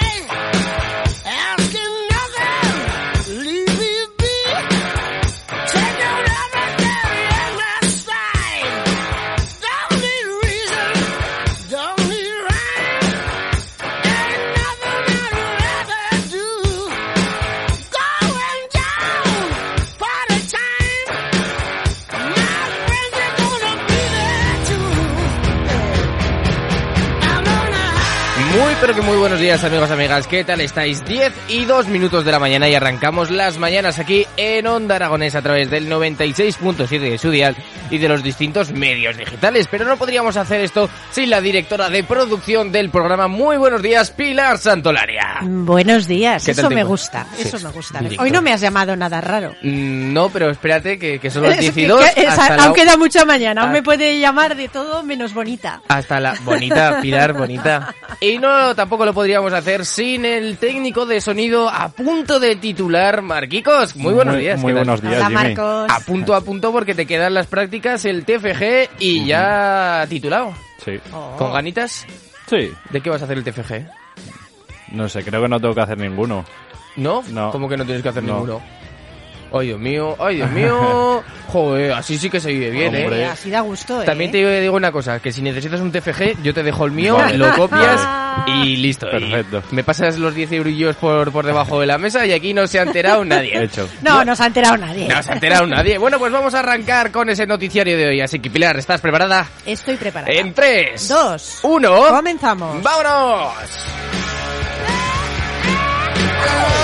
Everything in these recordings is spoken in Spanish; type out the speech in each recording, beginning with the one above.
Muy pero que muy buenos días amigos, amigas, ¿qué tal estáis? 10 y 2 minutos de la mañana y arrancamos las mañanas aquí en Onda Aragonés a través del 96.7 de su dial y de los distintos medios digitales. Pero no podríamos hacer esto sin la directora de producción del programa. Muy buenos días, Pilar Santolaria. Buenos días, ¿Qué tal eso me gusta, Sí, eso me gusta. Hoy no me has llamado nada raro. Mm, No, pero espérate que, que son las Es 10 y que- 2. que- es- hasta la- aún queda mucha mañana, aún Ah. me puede llamar de todo menos bonita. Hasta la bonita, Pilar, bonita. Y no, tampoco lo podríamos hacer sin el técnico de sonido a punto de titular, Marquicos. Muy buenos días. Muy ¿qué tal? buenos días, Hola Jimmy. Marcos. A punto a punto porque te quedan las prácticas, el TFG y ya titulado. Sí. Oh. ¿Con ganitas? Sí. ¿De qué vas a hacer el TFG? No sé, creo que no tengo que hacer ninguno. ¿No? No. ¿Cómo que no tienes que hacer No. ninguno? Ay, Dios mío, ay, Dios mío. Joder, así sí que se vive bien, Hombre. ¿eh? Así da gusto, ¿eh? También te digo una cosa, que si necesitas un TFG, yo te dejo el mío, Vale. lo copias y listo. Y Perfecto. me pasas los 10 eurillos por, por debajo de la mesa y aquí no se ha enterado nadie. Hecho. No, no se ha enterado nadie. No se ha enterado nadie. Bueno, pues vamos a arrancar con ese noticiario de hoy. Así que, Pilar, ¿estás preparada? Estoy preparada. En 3, Dos. 1, Comenzamos. ¡Vámonos!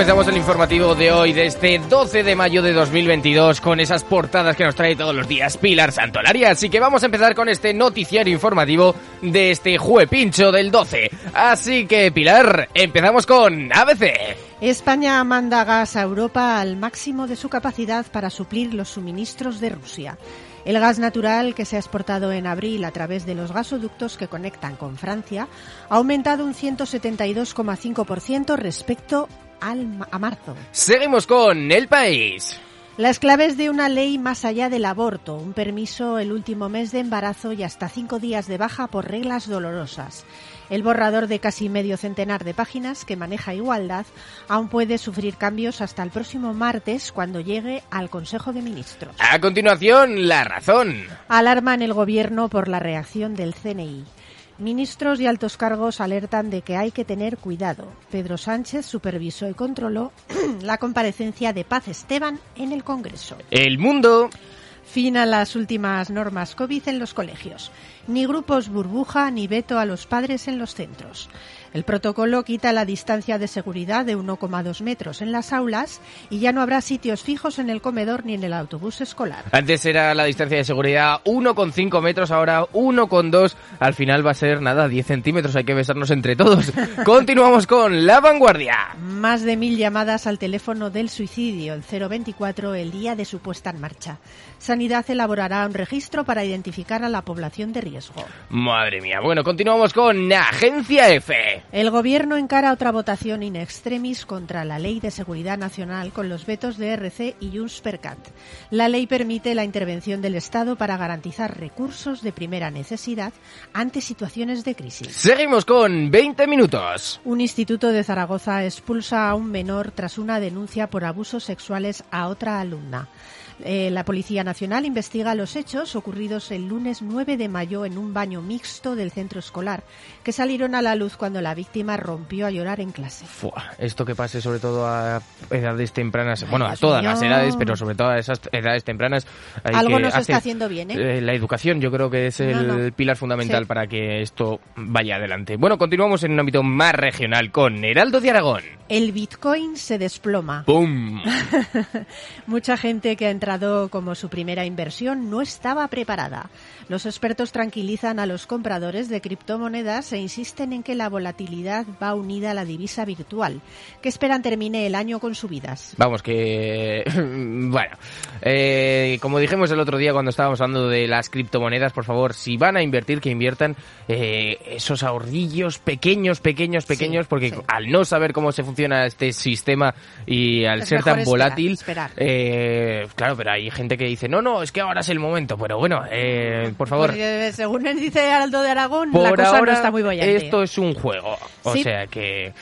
Comenzamos el informativo de hoy, de este 12 de mayo de 2022, con esas portadas que nos trae todos los días Pilar Santolaria. Así que vamos a empezar con este noticiario informativo de este juepincho del 12. Así que, Pilar, empezamos con ABC. España manda gas a Europa al máximo de su capacidad para suplir los suministros de Rusia. El gas natural que se ha exportado en abril a través de los gasoductos que conectan con Francia ha aumentado un 172,5% respecto al, a marzo. Seguimos con El País. Las claves de una ley más allá del aborto, un permiso el último mes de embarazo y hasta cinco días de baja por reglas dolorosas. El borrador de casi medio centenar de páginas que maneja igualdad aún puede sufrir cambios hasta el próximo martes cuando llegue al Consejo de Ministros. A continuación, La Razón. Alarman el gobierno por la reacción del CNI. Ministros y altos cargos alertan de que hay que tener cuidado. Pedro Sánchez supervisó y controló la comparecencia de Paz Esteban en el Congreso. El Mundo. Fin a las últimas normas COVID en los colegios. Ni grupos burbuja ni veto a los padres en los centros. El protocolo quita la distancia de seguridad de 1,2 metros en las aulas y ya no habrá sitios fijos en el comedor ni en el autobús escolar. Antes era la distancia de seguridad 1,5 metros, ahora 1,2. Al final va a ser nada, 10 centímetros, hay que besarnos entre todos. Continuamos con La Vanguardia. Más de mil llamadas al teléfono del suicidio, el 024, el día de su puesta en marcha. Sanidad elaborará un registro para identificar a la población de riesgo. Madre mía. Bueno, continuamos con Agencia F. El Gobierno encara otra votación in extremis contra la Ley de Seguridad Nacional con los vetos de RC y Junts per Cat. La ley permite la intervención del Estado para garantizar recursos de primera necesidad ante situaciones de crisis. Seguimos con 20 minutos. Un instituto de Zaragoza expulsa a un menor tras una denuncia por abusos sexuales a otra alumna. Eh, la Policía Nacional investiga los hechos ocurridos el lunes 9 de mayo en un baño mixto del centro escolar, que salieron a la luz cuando la víctima rompió a llorar en clase. Fua, esto que pase sobre todo a edades tempranas, bueno, a todas las edades, pero sobre todo a esas edades tempranas. Algo que no se hacer- está haciendo bien, ¿eh? Eh, la educación yo creo que es el No, no. pilar fundamental Sí. para que esto vaya adelante. Bueno, continuamos en un ámbito más regional con Heraldo de Aragón. El Bitcoin se desploma. ¡Pum! Mucha gente que ha entrado como su primera inversión no estaba preparada. Los expertos tranquilizan a los compradores de criptomonedas e insisten en que la volatilidad va unida a la divisa virtual, que esperan termine el año con subidas. Vamos, que... bueno, eh, como dijimos el otro día cuando estábamos hablando de las criptomonedas, por favor, si van a invertir, que inviertan eh, esos ahorrillos pequeños, pequeños, pequeños, porque sí. al no saber cómo se funciona este sistema y al Es ser tan volátil, esperar. eh, claro, pero hay gente que dice, no, no, es que ahora es el momento, pero bueno, eh, por favor... según él dice Aldo de Aragón, Por la cosa ahora, no está muy bollante. esto es un juego, o Sí. sea que...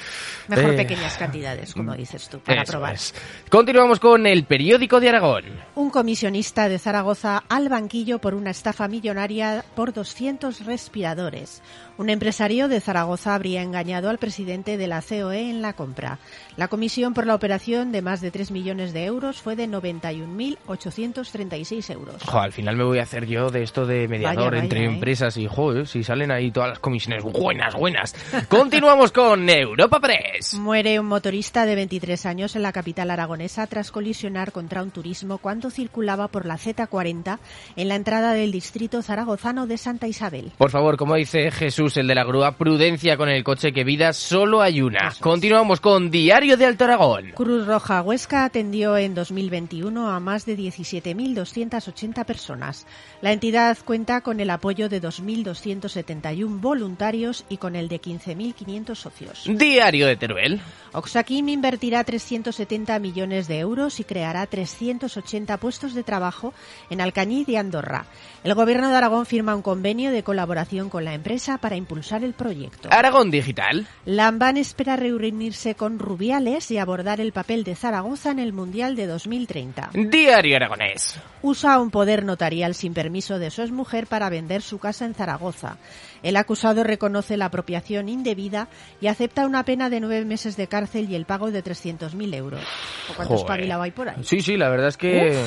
Mejor eh, pequeñas cantidades, como dices tú, para probar. es. Continuamos con el periódico de Aragón. Un comisionista de Zaragoza al banquillo por una estafa millonaria por 200 respiradores. Un empresario de Zaragoza habría engañado al presidente de la COE en la compra. La comisión por la operación de más de 3 millones de euros fue de 91.836 euros. Jo, al final me voy a hacer yo de esto de mediador Vaya, vaya, entre ¿eh? empresas y, joder, si salen ahí todas las comisiones buenas, buenas. Continuamos con Europa Press. Muere un motorista de 23 años en la capital aragonesa tras colisionar contra un turismo cuando circulaba por la Z40 en la entrada del distrito zaragozano de Santa Isabel. Por favor, como dice Jesús, el de la grúa, prudencia con el coche que vida solo hay una. Continuamos con Diario de Alto Aragón. Cruz Roja Huesca atendió en 2021 a más de 17.280 personas. La entidad cuenta con el apoyo de 2.271 voluntarios y con el de 15.500 socios. Diario de Teruel. Oxaquim invertirá 370 millones de euros y creará 380 puestos de trabajo en Alcañiz y Andorra. El Gobierno de Aragón firma un convenio de colaboración con la empresa para impulsar el proyecto. Aragón Digital. Lamban espera reunirse con Rubiales y abordar el papel de Zaragoza en el Mundial de 2030. Diario Aragonés. Usa un poder notarial sin permiso de su exmujer para vender su casa en Zaragoza. El acusado reconoce la apropiación indebida y acepta una pena de nueve meses de cárcel y el pago de 300.000 euros. ¿O cuánto espabilado hay por ahí? Sí, sí, la verdad es que...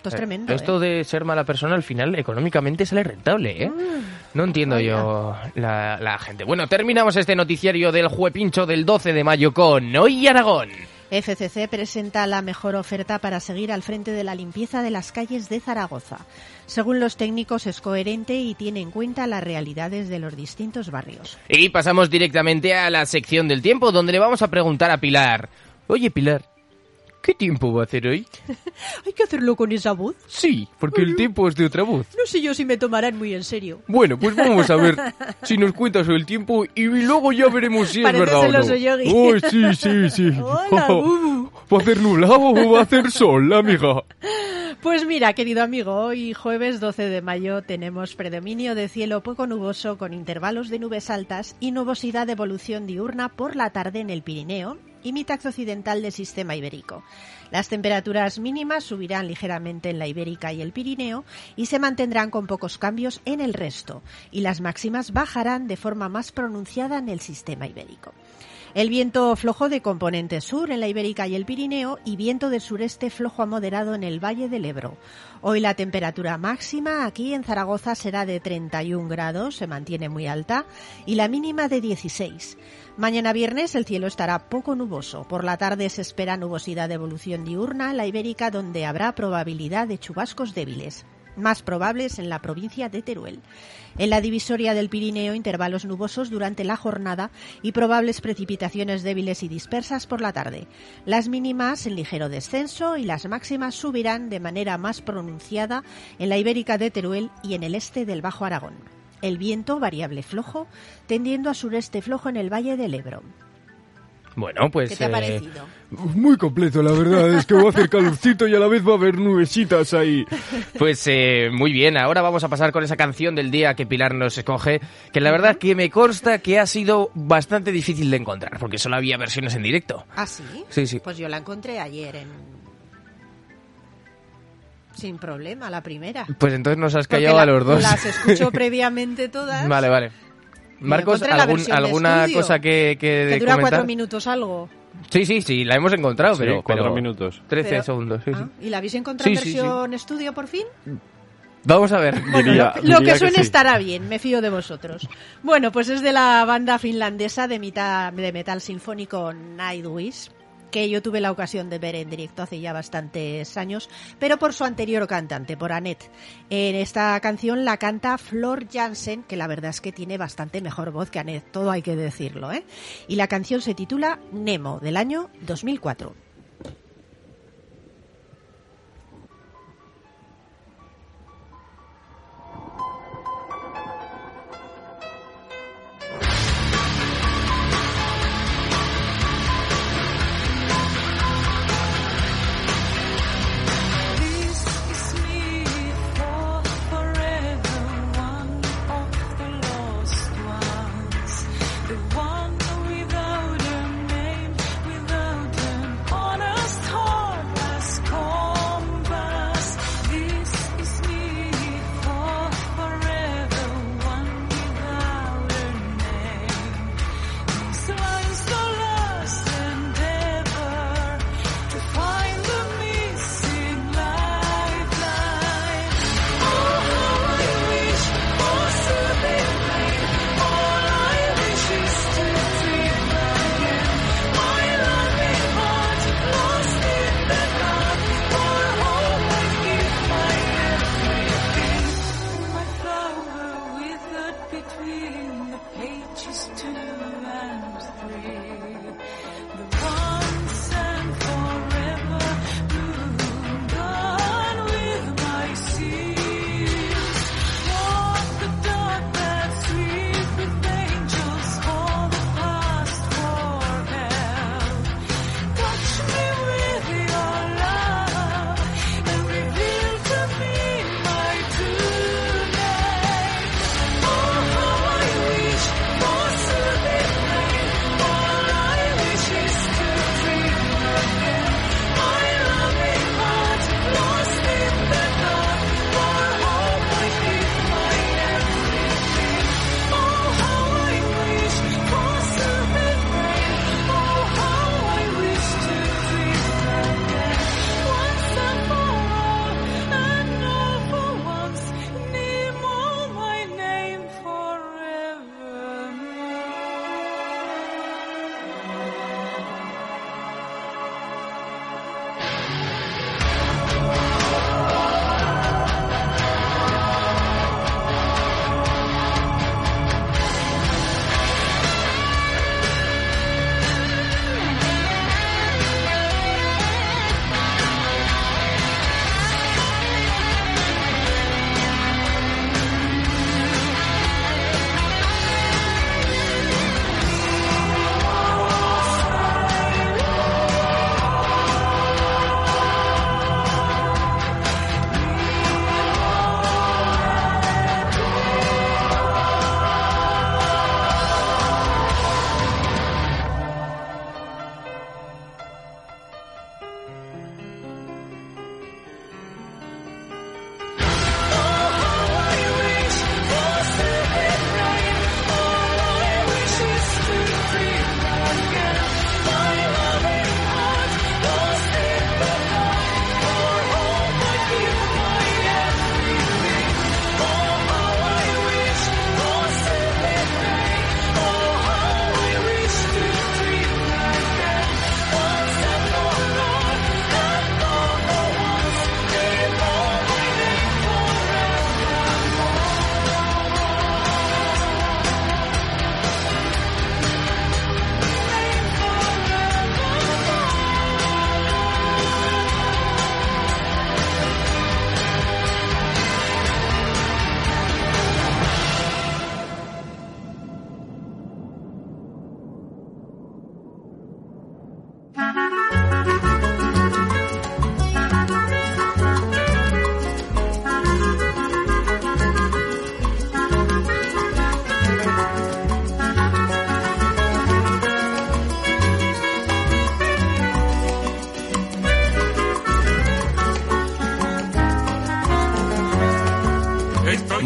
Esto es tremendo. Esto ¿eh? de ser mala persona al final económicamente sale rentable, ¿eh? No entiendo vaya. yo la, la gente. Bueno, terminamos este noticiario del juepincho del 12 de mayo con Hoy Aragón. FCC presenta la mejor oferta para seguir al frente de la limpieza de las calles de Zaragoza. Según los técnicos es coherente y tiene en cuenta las realidades de los distintos barrios. Y pasamos directamente a la sección del tiempo donde le vamos a preguntar a Pilar. Oye Pilar, ¿qué tiempo va a hacer hoy? Hay que hacerlo con esa voz. Sí, porque el tiempo es de otra voz. No sé yo si me tomarán muy en serio. Bueno, pues vamos a ver si nos cuentas el tiempo y luego ya veremos si es Pareces verdad o el no. oso yogi. Oh, sí, sí, sí. Hola, Bubu. ¿Va a hacer nublado o va a hacer sol, amiga? Pues mira, querido amigo, hoy jueves 12 de mayo tenemos predominio de cielo poco nuboso con intervalos de nubes altas y nubosidad de evolución diurna por la tarde en el Pirineo y mitad occidental del sistema ibérico. Las temperaturas mínimas subirán ligeramente en la Ibérica y el Pirineo y se mantendrán con pocos cambios en el resto, y las máximas bajarán de forma más pronunciada en el sistema ibérico. El viento flojo de componente sur en la Ibérica y el Pirineo y viento del sureste flojo a moderado en el Valle del Ebro. Hoy la temperatura máxima aquí en Zaragoza será de 31 grados, se mantiene muy alta, y la mínima de 16. Mañana viernes el cielo estará poco nuboso. Por la tarde se espera nubosidad de evolución diurna en la Ibérica donde habrá probabilidad de chubascos débiles más probables en la provincia de Teruel. En la divisoria del Pirineo, intervalos nubosos durante la jornada y probables precipitaciones débiles y dispersas por la tarde. Las mínimas en ligero descenso y las máximas subirán de manera más pronunciada en la Ibérica de Teruel y en el este del Bajo Aragón. El viento variable flojo, tendiendo a sureste flojo en el valle del Ebro. Bueno, pues... ¿Qué te ha eh, parecido? Muy completo, la verdad. Es que va a hacer calorcito y a la vez va a haber nubecitas ahí. Pues eh, muy bien, ahora vamos a pasar con esa canción del día que Pilar nos escoge, que la verdad que me consta que ha sido bastante difícil de encontrar, porque solo había versiones en directo. ¿Ah, sí? Sí, sí. Pues yo la encontré ayer en... Sin problema, la primera. Pues entonces nos has callado la- a los dos. Las escucho previamente todas. Vale, vale. Marcos, ¿algún- ¿alguna estudio, cosa que, que, Que dura comentar? cuatro minutos algo. Sí, sí, sí, la hemos encontrado, Sí, pero... cuatro pero minutos. 13 Pero- segundos, sí, Ah, sí. ¿Y la habéis encontrado en Sí, sí, sí. versión estudio por fin? Vamos a ver. Diría- Lo diría que suene sí. estará bien, me fío de vosotros. Bueno, pues es de la banda finlandesa de, mitad, de metal sinfónico Nightwish, que yo tuve la ocasión de ver en directo hace ya bastantes años, pero por su anterior cantante, por Annette. En esta canción la canta Flor Jansen, que la verdad es que tiene bastante mejor voz que Annette, todo hay que decirlo, ¿eh? Y la canción se titula Nemo, del año 2004.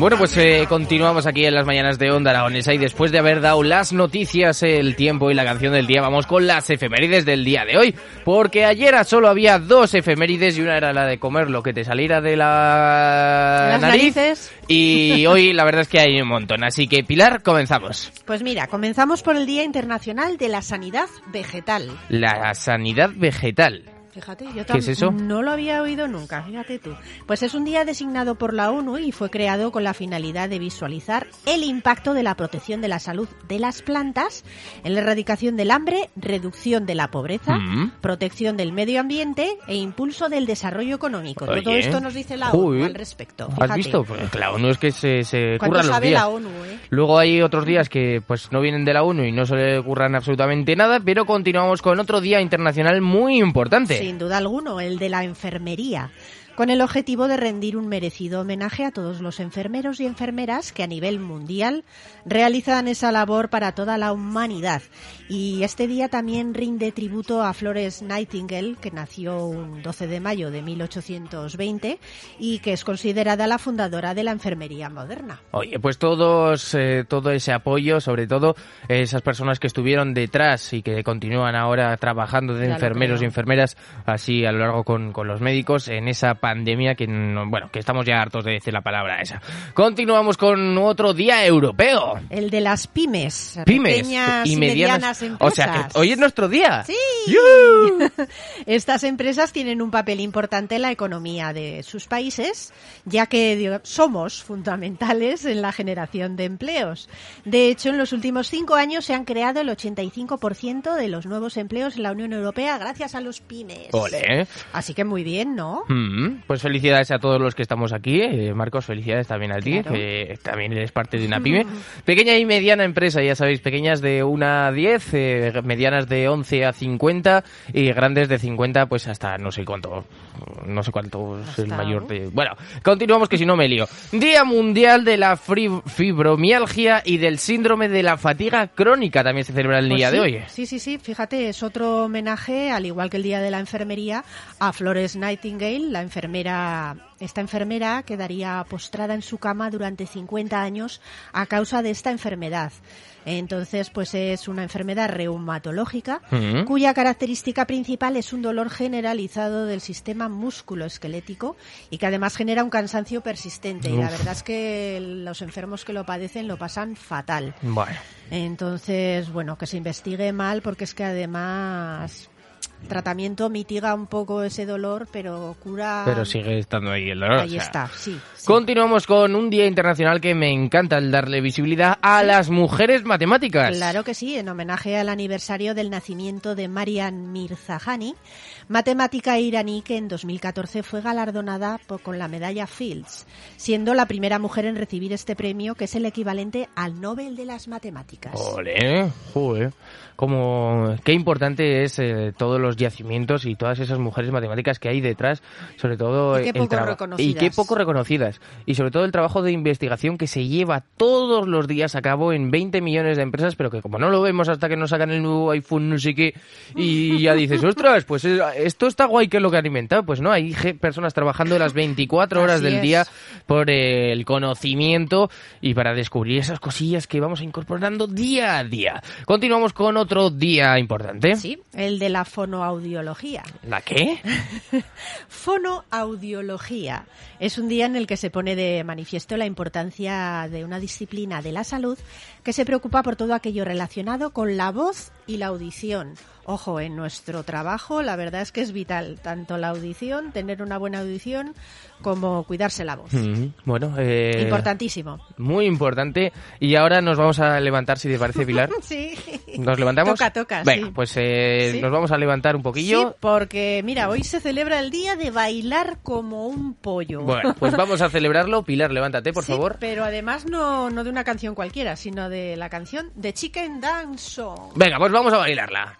Bueno, pues eh, continuamos aquí en las mañanas de Onda Aragonesa y después de haber dado las noticias, el tiempo y la canción del día, vamos con las efemérides del día de hoy. Porque ayer solo había dos efemérides y una era la de comer lo que te saliera de la Las nariz. narices. Y hoy la verdad es que hay un montón. Así que Pilar, comenzamos. Pues mira, comenzamos por el Día Internacional de la Sanidad Vegetal. La sanidad vegetal. Fíjate, yo ¿Qué es eso? no lo había oído nunca, fíjate tú. Pues es un día designado por la ONU y fue creado con la finalidad de visualizar el impacto de la protección de la salud de las plantas en la erradicación del hambre, reducción de la pobreza, Mm. protección del medio ambiente e impulso del desarrollo económico. Todo esto nos dice la ONU al respecto. ¿Has visto? Pues la ONU es que se, se ¿Cuánto curran los sabe días. la ONU, eh? Luego hay otros días que pues no vienen de la ONU y no se le curran absolutamente nada, pero continuamos con otro día internacional muy importante. Sin duda alguno, el de la enfermería, con el objetivo de rendir un merecido homenaje a todos los enfermeros y enfermeras que a nivel mundial realizan esa labor para toda la humanidad. Y este día también rinde tributo a Flores Nightingale, que nació un 12 de mayo de 1820 y que es considerada la fundadora de la enfermería moderna. Oye, pues todos, eh, todo ese apoyo, sobre todo esas personas que estuvieron detrás y que continúan ahora trabajando de Ya enfermeros y enfermeras, así a lo largo con, con los médicos, en esa pandemia que, no- bueno, que estamos ya hartos de decir la palabra esa. Continuamos con otro día europeo. El de las pymes, Pymes pequeñas y medianas. empresas. o sea, que hoy es nuestro día. Sí. ¡Yuhu! Estas empresas tienen un papel importante en la economía de sus países, ya que somos fundamentales en la generación de empleos. De hecho, en los últimos cinco años se han creado el 85% de los nuevos empleos en la Unión Europea gracias a los pymes. Ole. Así que muy bien, ¿no? Mm, Pues felicidades a todos los que estamos aquí. Eh, Marcos, felicidades también a ti, Claro. que también eres parte de una pyme. Pequeña y mediana empresa, ya sabéis, pequeñas de 1 a 10, eh, medianas de 11 a 50 y grandes de 50 pues hasta no sé cuánto, no sé cuánto es el mayor de... Bueno, continuamos que si no me lío. Día Mundial de la Fibromialgia y del Síndrome de la Fatiga Crónica también se celebra el Pues día sí, de hoy. Sí, sí, sí. Fíjate, es otro homenaje, al igual que el Día de la Enfermería, a Flores Nightingale, la enfermera. Esta enfermera quedaría postrada en su cama durante 50 años a causa de esta enfermedad. Entonces, pues es una enfermedad reumatológica cuya característica principal es un dolor generalizado del sistema musculoesquelético y que además genera un cansancio persistente. Y la verdad es que los enfermos que lo padecen lo pasan fatal. Bueno. Entonces, bueno, que se investigue mal porque es que además tratamiento mitiga un poco ese dolor, pero cura. Pero sigue estando ahí el dolor. o Ahí sea. está, sí. sí. Continuamos con un día internacional que me encanta el darle visibilidad a las mujeres matemáticas. Claro que sí, en homenaje al aniversario del nacimiento de Marian Mirzahani, matemática iraní que en 2014 fue galardonada por- con la medalla Fields, siendo la primera mujer en recibir este premio, que es el equivalente al Nobel de las Matemáticas. Ole, joder. Como, qué importante es eh, todos los yacimientos y todas esas mujeres matemáticas que hay detrás, sobre todo Y qué el poco reconocidas. y qué poco reconocidas y sobre todo el trabajo de investigación que se lleva todos los días a cabo en 20 millones de empresas, pero que como no lo vemos hasta que nos sacan el nuevo iPhone no sé qué y ya dices, "Ostras, pues eh, esto está guay que es lo que han inventado." Pues no, hay personas trabajando las 24 horas Así del es. día por el conocimiento y para descubrir esas cosillas que vamos incorporando día a día. Continuamos con otro día importante. Sí, el de la fonoaudiología. ¿La qué? Fonoaudiología es un día en el que se pone de manifiesto la importancia de una disciplina de la salud que se preocupa por todo aquello relacionado con la voz y la audición. Ojo, en nuestro trabajo la verdad es que es vital tanto la audición, tener una buena audición, como cuidarse la voz. Mm, Bueno, eh, Importantísimo. muy importante. Y ahora nos vamos a levantar, si te parece, Pilar. Sí. ¿Nos levantamos? Toca, toca, Venga, sí. pues eh, Sí. nos vamos a levantar un Sí, poquillo. porque mira, hoy se celebra el día de bailar como un pollo. Bueno, pues vamos a celebrarlo. Pilar, levántate, por Sí, favor. Pero además no, no de una canción cualquiera, sino de la canción de Chicken Dance Song. Venga, pues vamos a bailarla.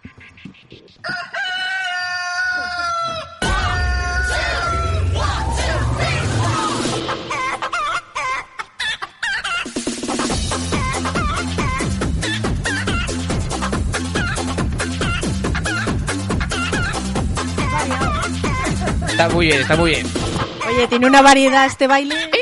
Está muy bien, está muy bien. Oye, tiene una variedad este baile.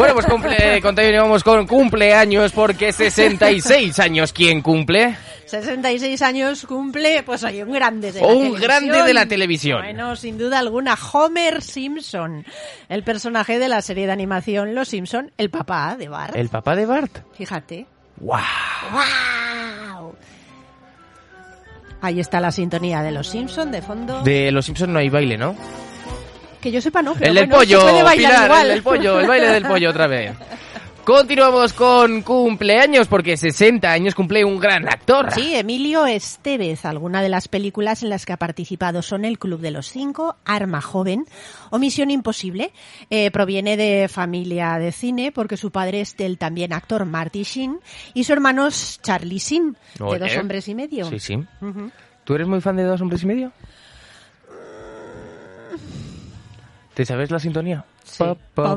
Bueno, pues cumple, continuamos con cumpleaños porque 66 años. ¿Quién cumple? 66 años cumple, pues oye, un grande de la Un televisión. grande de la televisión. Bueno, sin duda alguna, Homer Simpson, el personaje de la serie de animación Los Simpson, el papá de Bart. El papá de Bart. Fíjate. ¡Wow! ¡Wow! Ahí está la sintonía de Los Simpson de fondo. De los Simpsons no hay baile, ¿no? Que yo sepa, no. Pero el del bueno, pollo, se puede bailar Pilar, igual. el del pollo, el baile del pollo otra vez. Continuamos con cumpleaños porque 60 años cumple un gran actor. Sí, Emilio Estevez. Algunas de las películas en las que ha participado son El Club de los Cinco, Arma Joven o Misión Imposible. Eh, proviene de familia de cine porque su padre es el también actor Marty Sheen y su hermano es Charlie Sheen, de. Dos Hombres y Medio. Sí, sí. ¿Tú eres muy fan de Dos Hombres y Medio? ¿Te sabes la sintonía? Sí. Pa,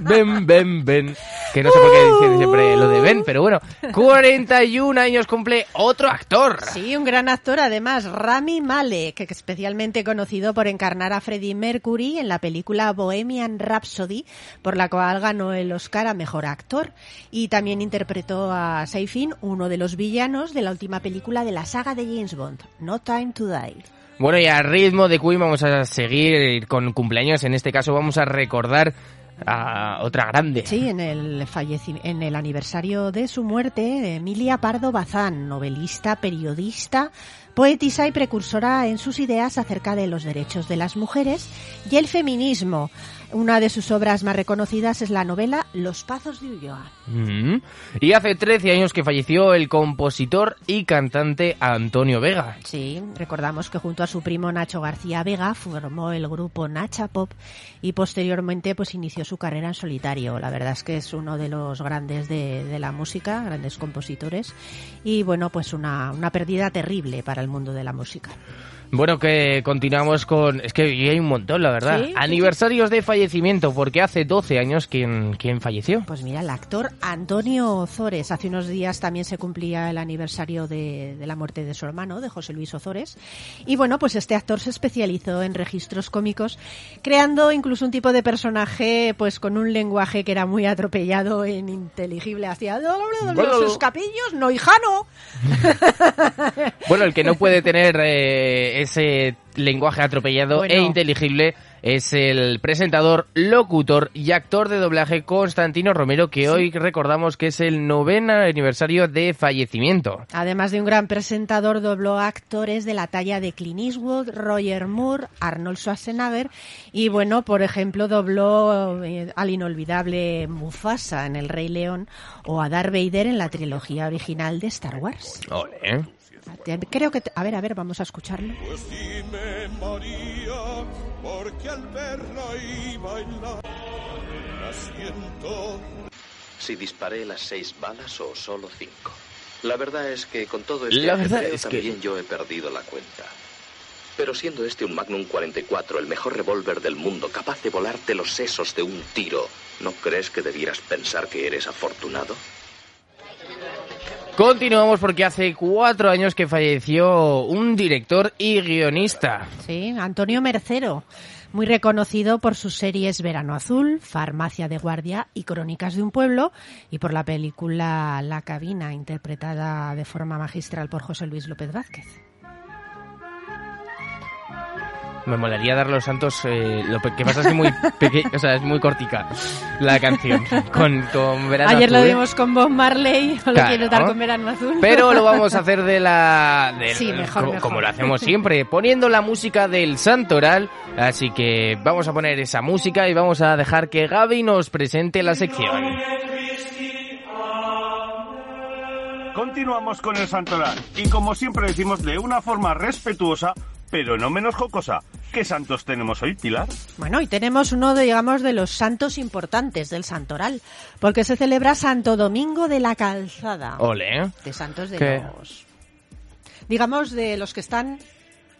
Ven, ven, ven. Que no sé por qué dicen siempre lo de ven, pero bueno. 41 años cumple otro actor. Sí, un gran actor además, Rami Malek, que es especialmente conocido por encarnar a Freddie Mercury en la película Bohemian Rhapsody, por la cual ganó el Oscar a Mejor Actor. Y también interpretó a Seifin, uno de los villanos de la última película de la saga de James Bond, No Time to Die. Bueno, y a ritmo de Queen vamos a seguir con cumpleaños. En este caso vamos a recordar otra grande. Sí, en el, en el aniversario de su muerte, Emilia Pardo Bazán, novelista, periodista, poetisa y precursora en sus ideas acerca de los derechos de las mujeres y el feminismo. Una de sus obras más reconocidas es la novela Los Pazos de Ulloa. Mm. Y hace 13 años que falleció el compositor y cantante Antonio Vega. Sí, recordamos que junto a su primo Nacho García Vega formó el grupo Nacha Pop y posteriormente pues inició su carrera en solitario. La verdad es que es uno de los grandes de, de la música, grandes compositores y bueno, pues una, una pérdida terrible para el mundo de la música. Bueno, que continuamos con... Es que hay un montón, la verdad. Sí, Aniversarios de fallecimiento, porque hace 12 años quien, quien falleció. Pues mira, el actor Antonio Ozores. Hace unos días también se cumplía el aniversario de, de la muerte de su hermano, de José Luis Ozores. Y bueno, pues este actor se especializó en registros cómicos, creando incluso un tipo de personaje pues con un lenguaje que era muy atropellado e ininteligible. Hacía los capillos, no hijano. Bueno, el que no puede tener eh, ese lenguaje atropellado Bueno. e inteligible es el presentador, locutor y actor de doblaje Constantino Romero, que hoy recordamos que es el noveno aniversario de fallecimiento. Además de un gran presentador, dobló a actores de la talla de Clint Eastwood, Roger Moore, Arnold Schwarzenegger y, bueno, por ejemplo, dobló eh, al inolvidable Mufasa en El Rey León o a Darth Vader en la trilogía original de Star Wars. Ole, ¿eh? Creo que... A ver, a ver, vamos a escucharlo. Pues dime, María, porque al verla y bailar, la siento. Si disparé las seis balas o solo cinco. La verdad es que con todo este La verdad es que- también yo he perdido la cuenta. Pero siendo este un Magnum 44, el mejor revólver del mundo, capaz de volarte los sesos de un tiro, ¿no crees que debieras pensar que eres afortunado? Continuamos porque hace cuatro años que falleció un director y guionista. Sí, Antonio Mercero, muy reconocido por sus series Verano Azul, Farmacia de Guardia y Crónicas de un Pueblo, y por la película La Cabina, interpretada de forma magistral por José Luis López Vázquez. Me molaría dar los santos. eh, lo que pasa es que muy pequeño, o sea, es muy cortica la canción. Con, con verano Ayer lo Azul. vimos con Bob Marley, o lo Claro. quiero dar con Verano Azul. Pero lo vamos a hacer de la. del- Sí, mejor, co- mejor. Como lo hacemos siempre, poniendo la música del Santoral. Así que vamos a poner esa música y vamos a dejar que Gaby nos presente la sección. Continuamos con el santoral y como siempre decimos de una forma respetuosa, pero no menos jocosa. ¿Qué santos tenemos hoy, Pilar? Bueno, y tenemos uno de, digamos, de los santos importantes del Santoral, porque se celebra Santo Domingo de la Calzada. Ole, ¿eh? De santos de ¿Qué? los... Digamos, de los que están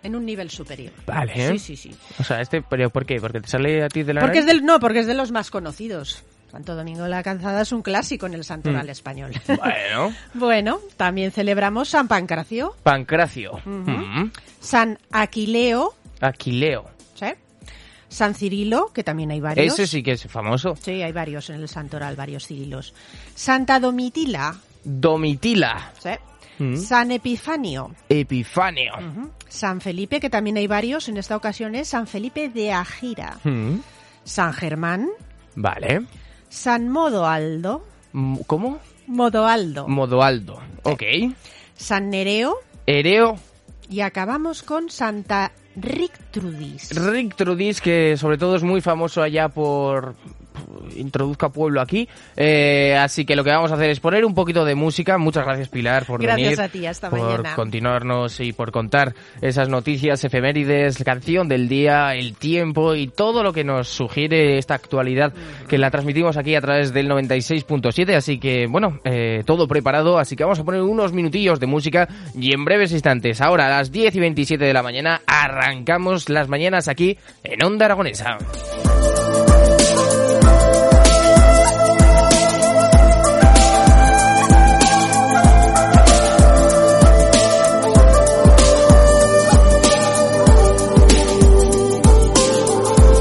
en un nivel superior. Vale. Sí, sí, sí. O sea, este, pero ¿por qué? Porque te sale a ti de la Porque es nariz? del, no, porque es de los más conocidos. Santo Domingo de la Calzada es un clásico en el santoral Mm. español. Bueno, bueno, también celebramos San Pancracio, Pancracio. Mm. San Aquileo, Aquileo. ¿sí? San Cirilo, que también hay varios. Ese sí que es famoso. Sí, hay varios en el santoral, varios Cirilos. Santa Domitila, Domitila. ¿sí? Mm. San Epifanio, Epifanio. San Felipe, que también hay varios, en esta ocasión es San Felipe de Agira, Mm. San Germán, Vale. San Modoaldo, Mm, ¿Cómo? Modoaldo, Modoaldo. Ok. San Nereo Ereo y acabamos con Santa Rictrudis. Rictrudis, que sobre todo es muy famoso allá por... Introduzca pueblo aquí. Eh, así que lo que vamos a hacer es poner un poquito de música. Muchas gracias, Pilar, por Gracias venir. a ti, hasta por mañana. continuarnos y por contar esas noticias, efemérides, canción del día, el tiempo y todo lo que nos sugiere esta actualidad que la transmitimos aquí a través del 96.7. Así que, bueno, eh, todo preparado. Así que vamos a poner unos minutillos de música y en breves instantes, ahora a las 10 y 27 de la mañana, arrancamos las mañanas aquí en Onda Aragonesa.